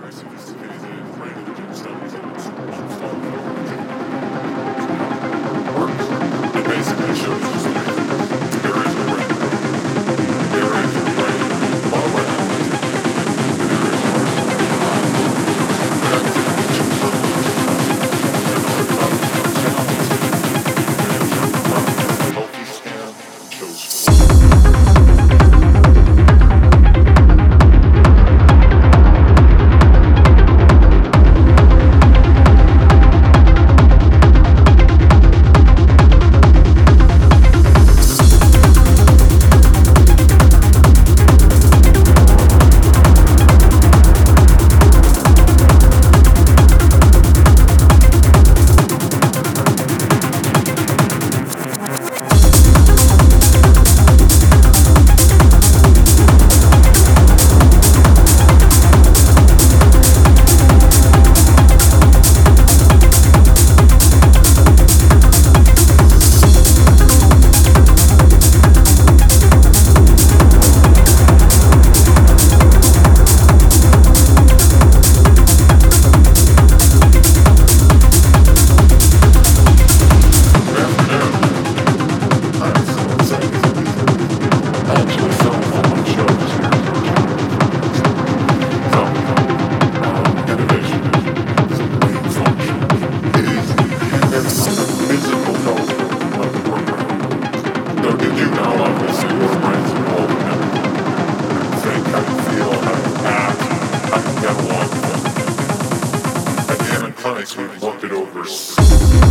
が祝福されて want. At Hammond Clinics, we bump it over.